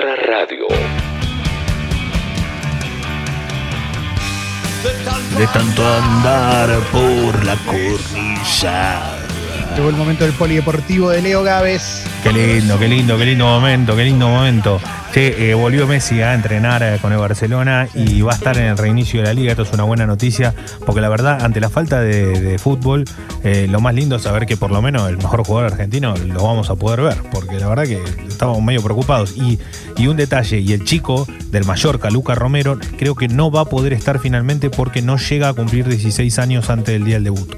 radio. De tanto andar por la cornisa. Llegó el momento del polideportivo de Leo Gávez. Qué lindo, qué lindo, qué lindo momento, qué lindo momento. Che, eh, volvió Messi a entrenar eh, con el Barcelona y va a estar en el reinicio de la liga. Esto es una buena noticia, porque la verdad, ante la falta de, fútbol, eh, lo más lindo es saber que por lo menos el mejor jugador argentino lo vamos a poder ver, porque la verdad que estábamos medio preocupados. Y, y un detalle, y el chico del Mallorca, Luca Romero, creo que no va a poder estar finalmente porque no llega a cumplir 16 años antes del día del debut.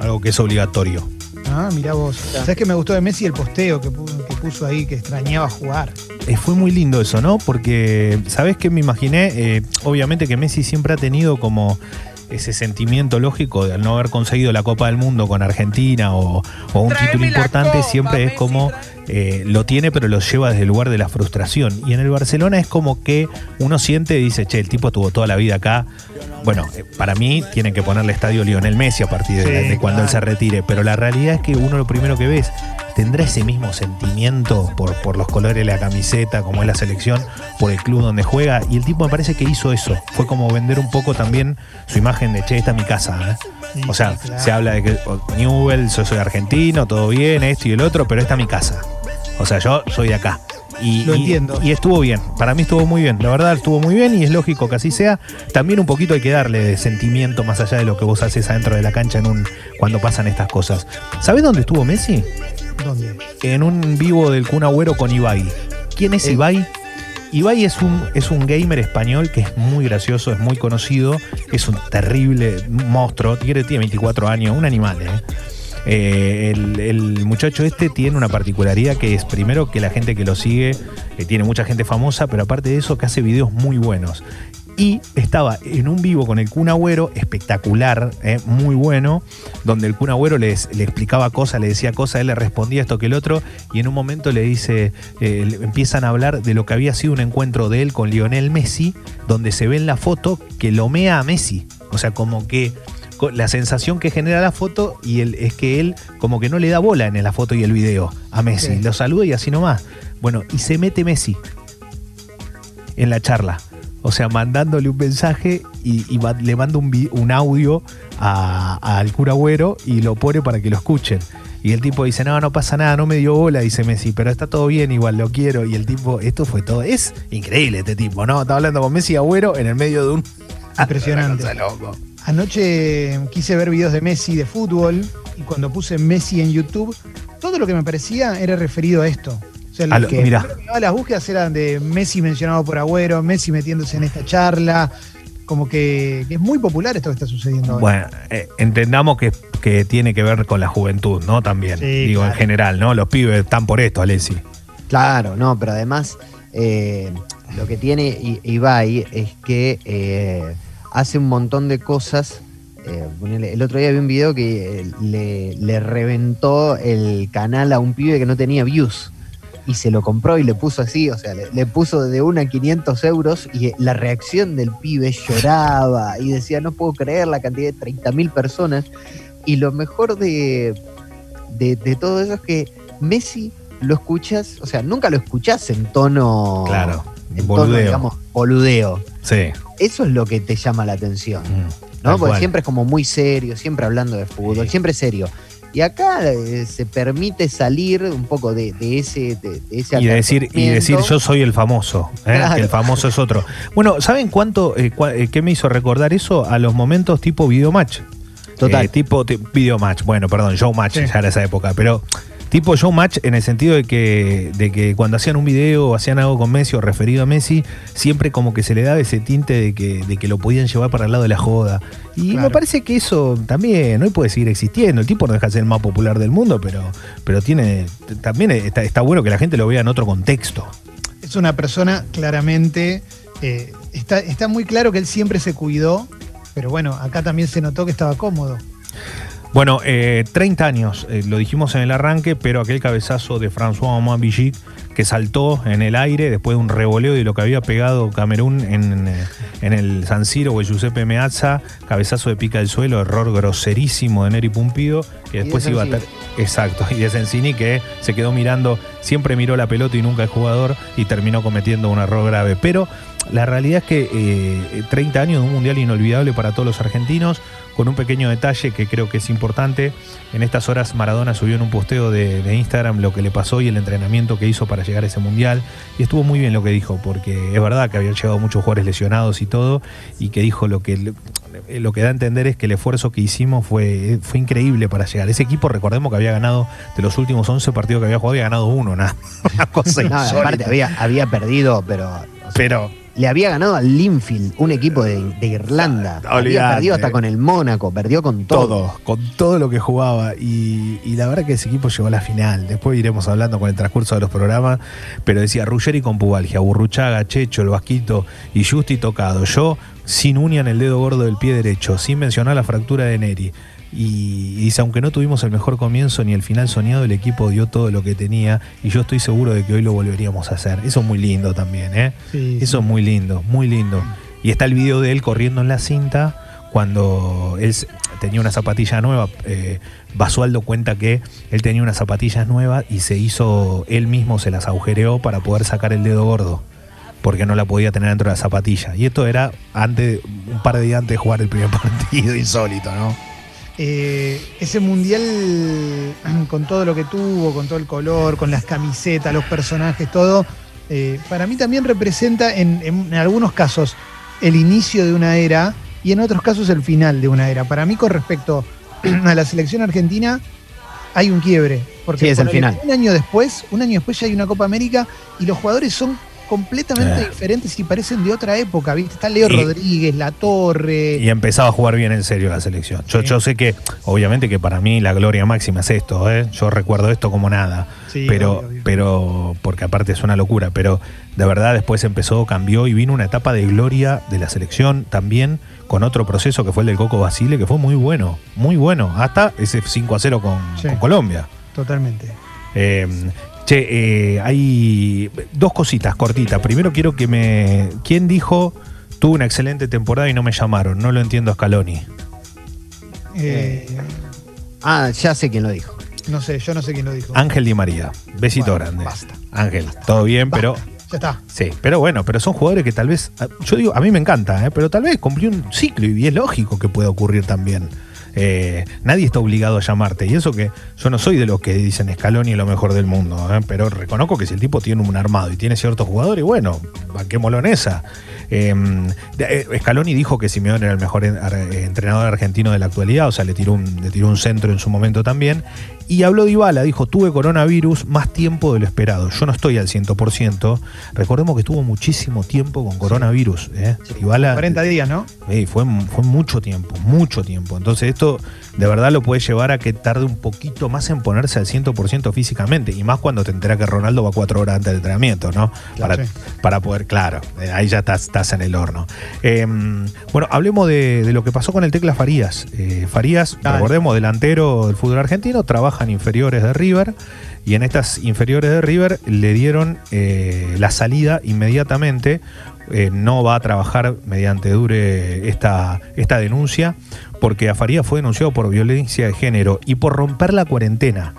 Algo que es obligatorio. Ah, mirá vos. ¿Sabés que me gustó de Messi el posteo que puso, que puso ahí, que extrañaba jugar? Eh, fue muy lindo eso, ¿no? Porque, ¿sabes qué me imaginé? Eh, obviamente que Messi siempre ha tenido como ese sentimiento lógico de al no haber conseguido la Copa del Mundo con Argentina o, o un título importante, siempre es como eh, lo tiene, pero lo lleva desde el lugar de la frustración. Y en el Barcelona es como que uno siente y dice, che, el tipo estuvo toda la vida acá. Bueno, eh, para mí tienen que ponerle estadio Lionel Messi a partir de, Sí, de cuando él se retire, pero la realidad es que uno lo primero que ves tendrá ese mismo sentimiento por, por los colores de la camiseta, como es la selección, por el club donde juega. Y el tipo me parece que hizo eso. Fue como vender un poco también su imagen de, che, esta es mi casa. ¿eh?". O sea, se habla de que oh, Newell, yo soy argentino, todo bien, esto y el otro, pero esta es mi casa. O sea, yo soy de acá. Y, Lo y- entiendo. y estuvo bien. Para mí estuvo muy bien. La verdad estuvo muy bien y es lógico que así sea. También un poquito hay que darle de sentimiento más allá de lo que vos haces adentro de la cancha en un, cuando pasan estas cosas. ¿Sabés dónde estuvo Messi? ¿Dónde? En un vivo del Kun Agüero con Ibai. ¿Quién es Eh. Ibai? Ibai es un, es un gamer español que es muy gracioso, es muy conocido, es un terrible monstruo, tiene, tiene 24 años, un animal, ¿eh? Eh, el, el muchacho este tiene una particularidad que es primero que la gente que lo sigue eh, tiene mucha gente famosa, pero aparte de eso que hace videos muy buenos. Y estaba en un vivo con el Kun Agüero, espectacular, eh, muy bueno, donde el Kun Agüero le explicaba cosas, le decía cosas, él le respondía esto que el otro, y en un momento le dice, eh, empiezan a hablar de lo que había sido un encuentro de él con Lionel Messi, donde se ve en la foto que lo mea a Messi. O sea, como que la sensación que genera la foto y el, es que él como que no le da bola en la foto y el video a Messi. Lo saluda y así nomás. Bueno, y se mete Messi en la charla. O sea, mandándole un mensaje y, le manda un, audio a- al cura Agüero y lo pone para que lo escuchen. Y el tipo dice, no, no pasa nada, no me dio bola, dice Messi, pero está todo bien, igual lo quiero. Y el tipo, esto fue todo. Es increíble este tipo, ¿no? Está hablando con Messi y Agüero en el medio de un... Impresionante. Cosa loco. Anoche quise ver videos de Messi de fútbol y cuando puse Messi en YouTube, todo lo que me parecía era referido a esto. O sea, que las búsquedas eran de Messi mencionado por Agüero, Messi metiéndose en esta charla. Como que, que es muy popular esto que está sucediendo ahora. Bueno, eh, entendamos que, que tiene que ver con la juventud, ¿no? También, Sí, digo, en general, ¿no? Los pibes están por esto, Alessi. Claro, no, pero además eh, lo que tiene I- Ibai es que eh, hace un montón de cosas. eh, el otro día vi un video que le, le reventó el canal a un pibe que no tenía views y se lo compró y le puso así, o sea, le, le puso de una a 500 euros y la reacción del pibe lloraba y decía, no puedo creer la cantidad de 30.000 personas. Y lo mejor de, de, de todo eso es que Messi lo escuchas, o sea, nunca lo escuchás en tono. Claro, en tono, digamos, boludeo. Sí. Eso es lo que te llama la atención. Mm, ¿no? Porque cual. siempre es como muy serio, siempre hablando de fútbol, Sí. siempre serio. Y acá eh, se permite salir un poco de, de ese, de, de ese Y decir, y decir yo soy el famoso, ¿eh? Claro. el famoso es otro. Bueno, ¿saben cuánto, eh, cua- eh, qué me hizo recordar eso? A los momentos tipo videomatch. Total. Eh, tipo ti- videomatch, bueno, perdón, showmatch, Sí. ya era esa época, pero tipo showmatch en el sentido de que, de que cuando hacían un video o hacían algo con Messi o referido a Messi, siempre como que se le daba ese tinte de que, de que lo podían llevar para el lado de la joda. Y Claro. me parece que eso también hoy puede seguir existiendo. El tipo no deja de ser el más popular del mundo, pero, pero tiene también está, está bueno que la gente lo vea en otro contexto. Es una persona claramente, eh, está, está muy claro que él siempre se cuidó, pero bueno, acá también se notó que estaba cómodo. Bueno, eh, 30 años, eh, lo dijimos en el arranque, pero aquel cabezazo de François Villic que saltó en el aire después de un revoleo de lo que había pegado Camerún en, en el San Siro o el Giuseppe Meazza, cabezazo de pica del suelo, error groserísimo de Neri Pumpido, que de después iba a... Ter- Exacto, y de Sensini que se quedó mirando siempre miró la pelota y nunca el jugador y terminó cometiendo un error grave. Pero la realidad es que eh, 30 años de un mundial inolvidable para todos los argentinos, con un pequeño detalle que creo que es importante. En estas horas Maradona subió en un posteo de, de, Instagram lo que le pasó y el entrenamiento que hizo para llegar a ese mundial. Y estuvo muy bien lo que dijo, porque es verdad que habían llegado muchos jugadores lesionados y todo, y que dijo lo que, lo que da a entender es que el esfuerzo que hicimos fue, fue increíble para llegar. Ese equipo, recordemos que había ganado, de los últimos 11 partidos que había jugado, había ganado uno, nada. Una cosa no, aparte había, había perdido, pero... O sea, pero le había ganado al Linfield, un equipo de, de Irlanda. Olvidate. Había perdido hasta con el Mónaco, perdió con todo. Todo, con todo lo que jugaba. Y, y, la verdad que ese equipo llegó a la final. Después iremos hablando con el transcurso de los programas. Pero decía Ruggeri con Pubalgia, Burruchaga, Checho, el Vasquito y Justi tocado. Yo sin uña en el dedo gordo del pie derecho, sin mencionar la fractura de Neri. Y, dice, aunque no tuvimos el mejor comienzo ni el final soñado, el equipo dio todo lo que tenía y yo estoy seguro de que hoy lo volveríamos a hacer. Eso es muy lindo también, ¿eh? Sí, Eso es muy lindo, muy lindo. Y está el video de él corriendo en la cinta cuando él tenía una zapatilla nueva. Eh, Basualdo cuenta que él tenía unas zapatillas nuevas y se hizo, él mismo se las agujereó para poder sacar el dedo gordo porque no la podía tener dentro de la zapatilla. Y esto era antes, un par de días antes de jugar el primer partido, insólito, ¿no? Eh, ese mundial, con todo lo que tuvo, con todo el color, con las camisetas, los personajes, todo, eh, para mí también representa en, en, algunos casos el inicio de una era y en otros casos el final de una era. Para mí, con respecto a la selección argentina, hay un quiebre. Porque sí, es el final. Un año después, un año después ya hay una Copa América y los jugadores son completamente eh. diferentes y parecen de otra época, ¿viste? Está Leo y, Rodríguez, La Torre. Y empezaba a jugar bien en serio la selección. Yo, sé que, obviamente que para mí la gloria máxima es esto, ¿eh? Yo recuerdo esto como nada. Sí, pero, obvio, obvio. pero, porque aparte es una locura, pero de verdad después empezó, cambió y vino una etapa de gloria de la selección también con otro proceso que fue el del Coco Basile, que fue muy bueno, muy bueno, hasta ese 5 a 0 con, Sí. con Colombia. Totalmente. Eh, che, eh, hay dos cositas cortitas. Primero quiero que me. ¿Quién dijo tuvo una excelente temporada y no me llamaron? No lo entiendo, Scaloni. Eh, Ah, ya sé quién lo dijo. no sé, yo no sé quién lo dijo. Ángel Di María. Besito Bueno, grande. basta. Ángel, todo bien, Basta. pero. Ya está. Sí, pero bueno, pero son jugadores que tal vez. Yo digo, a mí me encanta, ¿eh? pero tal vez cumplió un ciclo y es lógico que pueda ocurrir también. Eh, nadie está obligado a llamarte. Y eso que yo no soy de los que dicen Scaloni es lo mejor del mundo, ¿eh? pero reconozco que si el tipo tiene un armado y tiene ciertos jugadores, bueno, banquémoslo en esa. Eh, de- eh, Scaloni dijo que Simeone era el mejor eh, entrenador argentino de la actualidad, o sea, le tiró, un, le tiró un centro en su momento también. Y habló de Ibala, dijo, tuve coronavirus más tiempo de lo esperado. Yo no estoy al 100%. Recordemos que estuvo muchísimo tiempo con coronavirus. ¿eh? Dybala, 40 días, ¿no? Sí, fue, fue mucho tiempo, mucho tiempo. Entonces esto de verdad lo puede llevar a que tarde un poquito más en ponerse al 100% físicamente. Y más cuando te enteras que Ronaldo va cuatro horas antes del entrenamiento, ¿no? Claro, para, sí. para poder, claro, eh, ahí ya estás, estás en el horno. Eh, bueno, hablemos de, de lo que pasó con el Tecla Farías. Eh, Farías, recordemos, delantero del fútbol argentino, trabaja en inferiores de River. Y en estas inferiores de River le dieron eh, la salida inmediatamente. Eh, no va a trabajar mediante dure esta, esta denuncia, porque a Farías fue denunciado por violencia de género y por romper la cuarentena.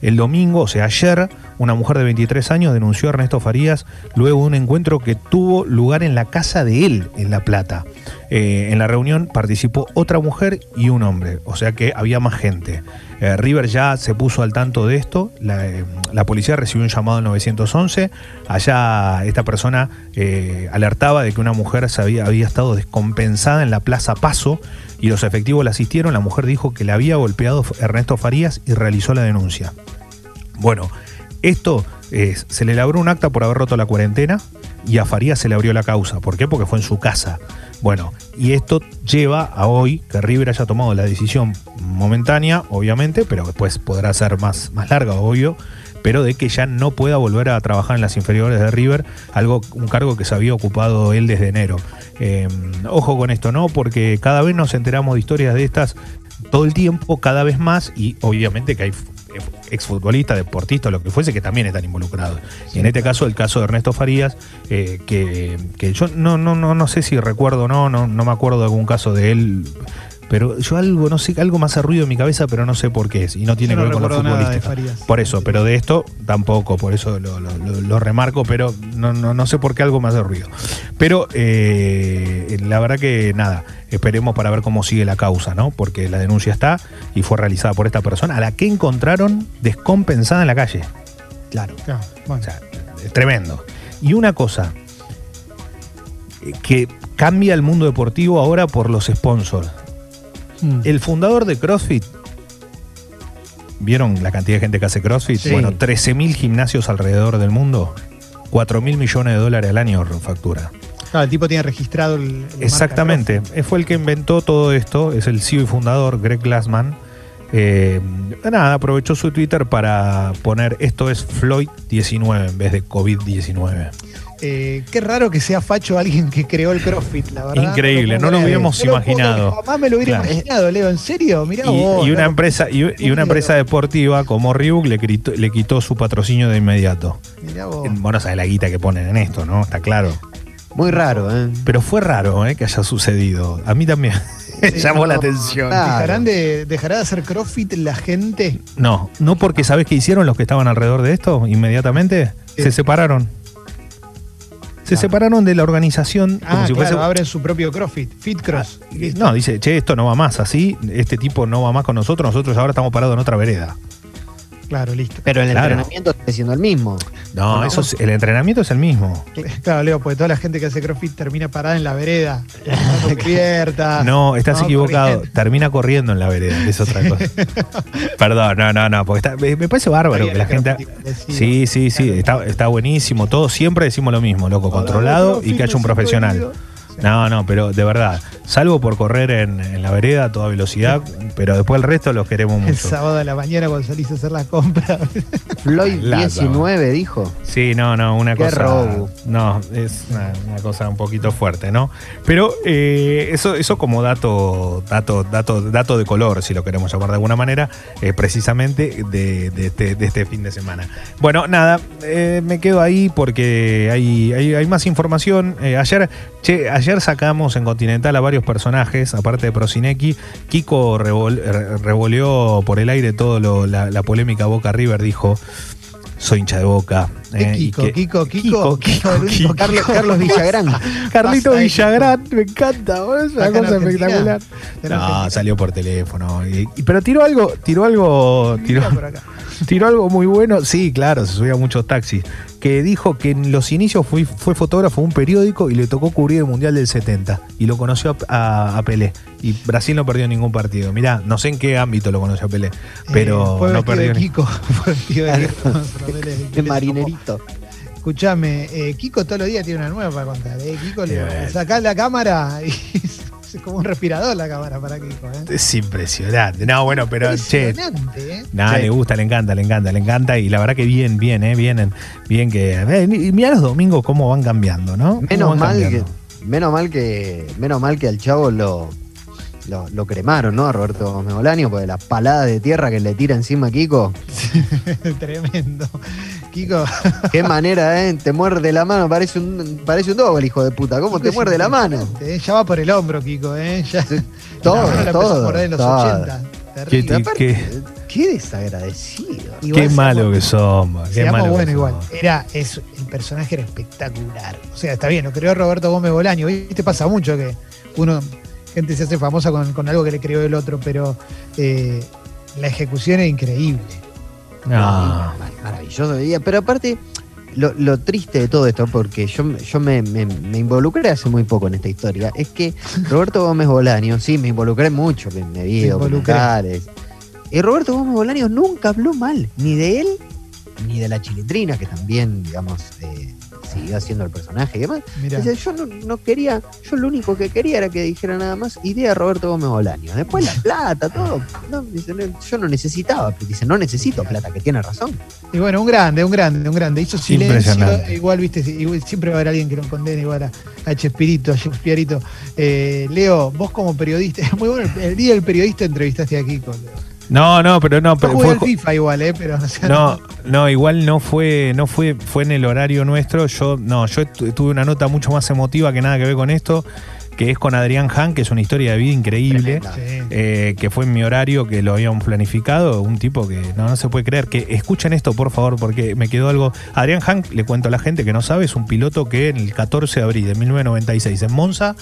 El domingo, o sea, ayer, una mujer de 23 años denunció a Ernesto Farías luego de un encuentro que tuvo lugar en la casa de él, en La Plata. Eh, en la reunión participó otra mujer y un hombre, o sea que había más gente. Eh, River ya se puso al tanto de esto, la, eh, la policía recibió un llamado al 911, allá esta persona eh, alertaba de que una mujer había, estado descompensada en la Plaza Paso y los efectivos la asistieron, la mujer dijo que le había golpeado Ernesto Farías y realizó la denuncia. Bueno, esto eh, se le elaboró un acta por haber roto la cuarentena y a Farías se le abrió la causa. ¿Por qué? Porque fue en su casa. Bueno, y esto lleva a hoy que River haya tomado la decisión momentánea, obviamente, pero después podrá ser más, más larga, obvio, pero de que ya no pueda volver a trabajar en las inferiores de River, algo, un cargo que se había ocupado él desde enero. Eh, ojo con esto, ¿no? Porque cada vez nos enteramos de historias de estas todo el tiempo, cada vez más, y obviamente que hay exfutbolistas, deportistas, lo que fuese, que también están involucrados. En este caso, el caso de Ernesto Farías, eh, que, que yo no, no, no, no sé si recuerdo o no, no, no me acuerdo de algún caso de él Pero yo algo, no sé, algo más hace ruido en mi cabeza, pero no sé por qué es. Y no tiene Yo que no ver con de futbolístico. Farías. Por eso, pero de esto tampoco, por eso lo, lo- lo- lo remarco, pero no, no, no sé por qué algo me hace ruido. Pero eh, la verdad que nada, esperemos para ver cómo sigue la causa, ¿no? Porque la denuncia está y fue realizada por esta persona a la que encontraron descompensada en la calle. Claro. Claro, bueno. O sea, es tremendo. Y una cosa eh, que cambia el mundo deportivo ahora por los sponsors. Mm. El fundador de CrossFit, ¿vieron la cantidad de gente que hace CrossFit? Sí. Bueno, 13.000 gimnasios alrededor del mundo, 4 mil millones de dólares al año factura. Claro, el tipo tiene registrado el. marca Exactamente. Eh, fue el que inventó todo esto, es el CEO y fundador, Greg Glassman. Eh, nada, aprovechó su Twitter para poner esto es Floyd 19 en vez de COVID-19. Eh, qué raro que sea facho alguien que creó el CrossFit, la verdad. Increíble, no lo hubiéramos No lo imaginado. Jamás me lo hubiera Claro. imaginado, Leo. ¿En serio? Mirá Y, vos. y una empresa y, y una empresa deportiva como Reebok le quitó, le quitó su patrocinio de inmediato. Mirá vos. Bueno, sabes la guita que ponen en esto, ¿no? Está claro. Muy raro, ¿eh? Pero fue raro ¿eh? que haya sucedido. A mí también llamó la atención. claro. ¿Dejarán de, ¿Dejará de hacer CrossFit la gente? No, no porque sabes qué hicieron los que estaban alrededor de esto inmediatamente. Se separaron. Se Claro. separaron de la organización como Ah, si claro, fuese. abren su propio CrossFit, Fit Cross. Ah, No, dice, che, esto no va más así, este tipo no va más con nosotros, nosotros ahora estamos parados en otra vereda. Claro, listo. Pero el Claro. entrenamiento sigue siendo el mismo. No, No. eso es- el entrenamiento es el mismo. Claro, Leo, porque toda la gente que hace CrossFit termina parada en la vereda, no cubierta. No, estás No, equivocado. corriendo. Termina corriendo en la vereda, es otra cosa. Perdón, no, no, no, porque está- me, me parece bárbaro que la gente. Sí, sí, sí, está, está buenísimo. Todos siempre decimos lo mismo, loco, controlado y que haya un profesional. No, no, pero de verdad, salvo por correr en, en la vereda a toda velocidad, pero después el resto los queremos El mucho. sábado a la mañana cuando salís a hacer las compras. Floyd Lazo. 19 dijo. Sí, no, no, una Qué cosa. robo. No, es una, una cosa un poquito fuerte, ¿no? Pero eh, eso, eso como dato, dato, dato, dato de color, si lo queremos llamar de alguna manera, eh, precisamente de, de este, de este fin de semana. Bueno, nada, eh, me quedo ahí porque hay, hay, hay más información. Eh, ayer, che, ayer sacamos en Continental a varios personajes, aparte de Prosinecki. Kiko revol- re- revoleó por el aire todo lo- la, la polémica Boca River, dijo. Soy hincha de boca. ¿Qué eh, Kiko, que- Kiko, Kiko, Kiko, único Kiko. Carlos, Carlos Villagrán. Carlito Villagrán, me encanta, es una cosa espectacular. No, Argentina. salió por teléfono. y- y- pero tiró algo, tiró algo, tiró, tiró algo muy bueno. Sí, claro, se subía a muchos taxis. Que dijo que en los inicios fue, fue fotógrafo de un periódico y le tocó cubrir el Mundial del 70. Y lo conoció a, a- a Pelé. Y Brasil no perdió ningún partido. Mirá, no sé en qué ámbito lo conoció a Pelé. Pero Eh, fue no perdió Kiko. Fue Kiko. De Kiko. marinerito. Escuchame, eh, Kiko todos los días tiene una nueva para contar. Eh. Kiko le sacás la cámara y es como un respirador la cámara para Kiko. Eh. Es impresionante. No, bueno, pero che, Impresionante, ¿eh? Nada, Sí. le gusta, le encanta, le encanta, le encanta. Y la verdad que bien, bien, ¿eh? Bien, bien que. eh, y mira los domingos cómo van cambiando, ¿no? Menos mal, que, menos mal que menos mal que al chavo lo, lo, lo cremaron, ¿no? A Roberto Gómez Bolaño, porque la palada de tierra que le tira encima a Kiko. Tremendo. Kiko, Qué manera, ¿eh? Te muerde la mano, parece un, parece un dogo el hijo de puta. ¿Cómo Kiko te muerde la mano? eh. Ya va por el hombro, Kiko, ¿eh? Ya, Todo, la a todo, morder en los todo. 80. Qué Aparte, qué- qué desagradecido. Igual Qué malo que somos. Qué Seamos malo que bueno igual. somos. Era, es, el personaje era espectacular. O sea, está bien, lo creó Roberto Gómez Bolaño. ¿Viste? Pasa mucho que uno, gente se hace famosa con, con algo que le creó el otro, pero eh, la ejecución es increíble. No. Maravilloso. Y- Pero aparte, lo, lo triste de todo esto, porque yo, yo me, me- me involucré hace muy poco en esta historia, es que Roberto Gómez Bolaño, sí, me involucré mucho, me vi Me involucré. documentales. Y Roberto Gómez Bolaño nunca habló mal, ni de él, ni de la chilindrina, que también, digamos, eh, siguió haciendo el personaje y demás. Dice, yo no, no quería, yo lo único que quería era que dijera nada más idea Roberto Gómez Bolaño. Después la plata, todo. No, dice, no, yo no necesitaba, dice, no necesito plata, que tiene razón. Y bueno, un grande, un grande, un grande. Hizo silencio. Igual, viste, igual- siempre va a haber alguien que lo condene igual a, a Chespirito, a Shakespeareito. Eh, Leo, vos como periodista, es muy bueno, el, el día del periodista entrevistaste a Kiko. No, no, pero no. Pero fue, FIFA igual, eh, pero no no, no, igual no fue, no fue, fue en el horario nuestro. Yo, no, yo tu- tuve una nota mucho más emotiva que nada que ver con esto. que es con Adrián Han, que es una historia de vida increíble. Eh, que fue en mi horario, que lo habíamos planificado, un tipo que no, no se puede creer, que escuchen esto por favor, porque me quedó algo. Adrián Hank, le cuento a la gente que no sabe, es un piloto que en el 14 de abril de 1996 en Monza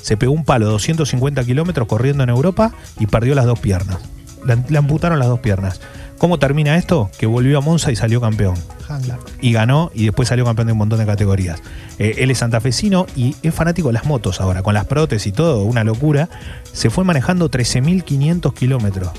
se pegó un palo de 250 kilómetros corriendo en Europa y perdió las dos piernas. Le, amputaron las dos piernas. ¿Cómo termina esto? Que volvió a Monza y salió campeón y ganó y después salió campeón de un montón de categorías. Eh, él es santafesino y es fanático de las motos ahora, con las prótesis y todo, una locura. Se fue manejando 13.500 kilómetros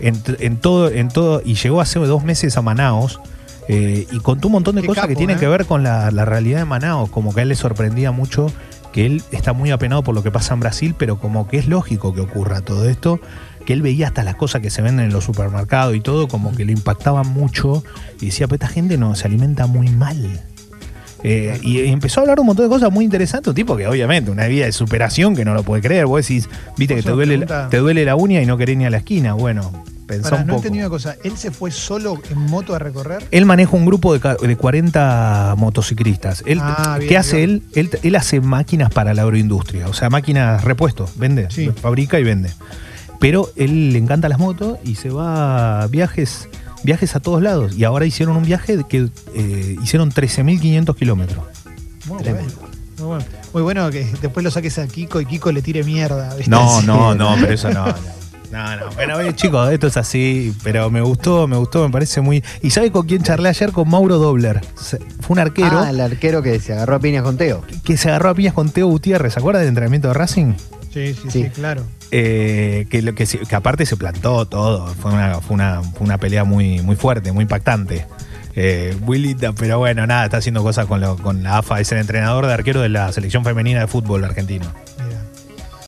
en, en todo, en todo y llegó hace dos meses a Manaos. eh, y contó un montón de Qué cosas que tienen ¿eh? que ver con la, la realidad de Manaos, como que a él le sorprendía mucho que él está muy apenado por lo que pasa en Brasil, pero como que es lógico que ocurra todo esto, que él veía hasta las cosas que se venden en los supermercados y todo, como que le impactaban mucho y decía, pero esta gente no se alimenta muy mal. Eh, y, empezó a hablar un montón de cosas muy interesantes, un tipo que obviamente una vida de superación que no lo puede creer. Vos decís, viste que te duele, pregunta. te duele la uña y no querés ni a la esquina. Bueno, pensá Pará, un no poco. una cosa. ¿Él se fue solo en moto a recorrer? Él maneja un grupo de, de 40 motociclistas. Él, Ah, bien, ¿Qué hace bien. él? él? Él hace máquinas para la agroindustria, o sea, máquinas repuestos, vende, Sí. fabrica y vende. Pero él le encanta las motos y se va a viajes, viajes a todos lados. Y ahora hicieron un viaje de que eh, hicieron 13.500 kilómetros. Muy bueno. Muy bueno. Muy bueno que después lo saques a Kiko y Kiko le tire mierda. ¿viste? No, no, no. pero eso no. No, no, no. Bueno, eh, chicos, esto es así, pero me gustó, me gustó, me parece muy. ¿Y sabe con quién charlé ayer? Con Mauro Dobler. Fue un arquero Ah, el arquero que se agarró a piñas con Teo. que se agarró a piñas con Teo Gutiérrez. ¿Se acuerda del entrenamiento de Racing? Sí, sí, sí, Sí. claro. Eh, que, lo que, que aparte se plantó todo. Fue una, fue una, fue una pelea muy, muy fuerte, muy impactante. Eh, muy linda, pero bueno, nada, está haciendo cosas con, lo- con la AFA. Es el entrenador de arquero de la selección femenina de fútbol argentino.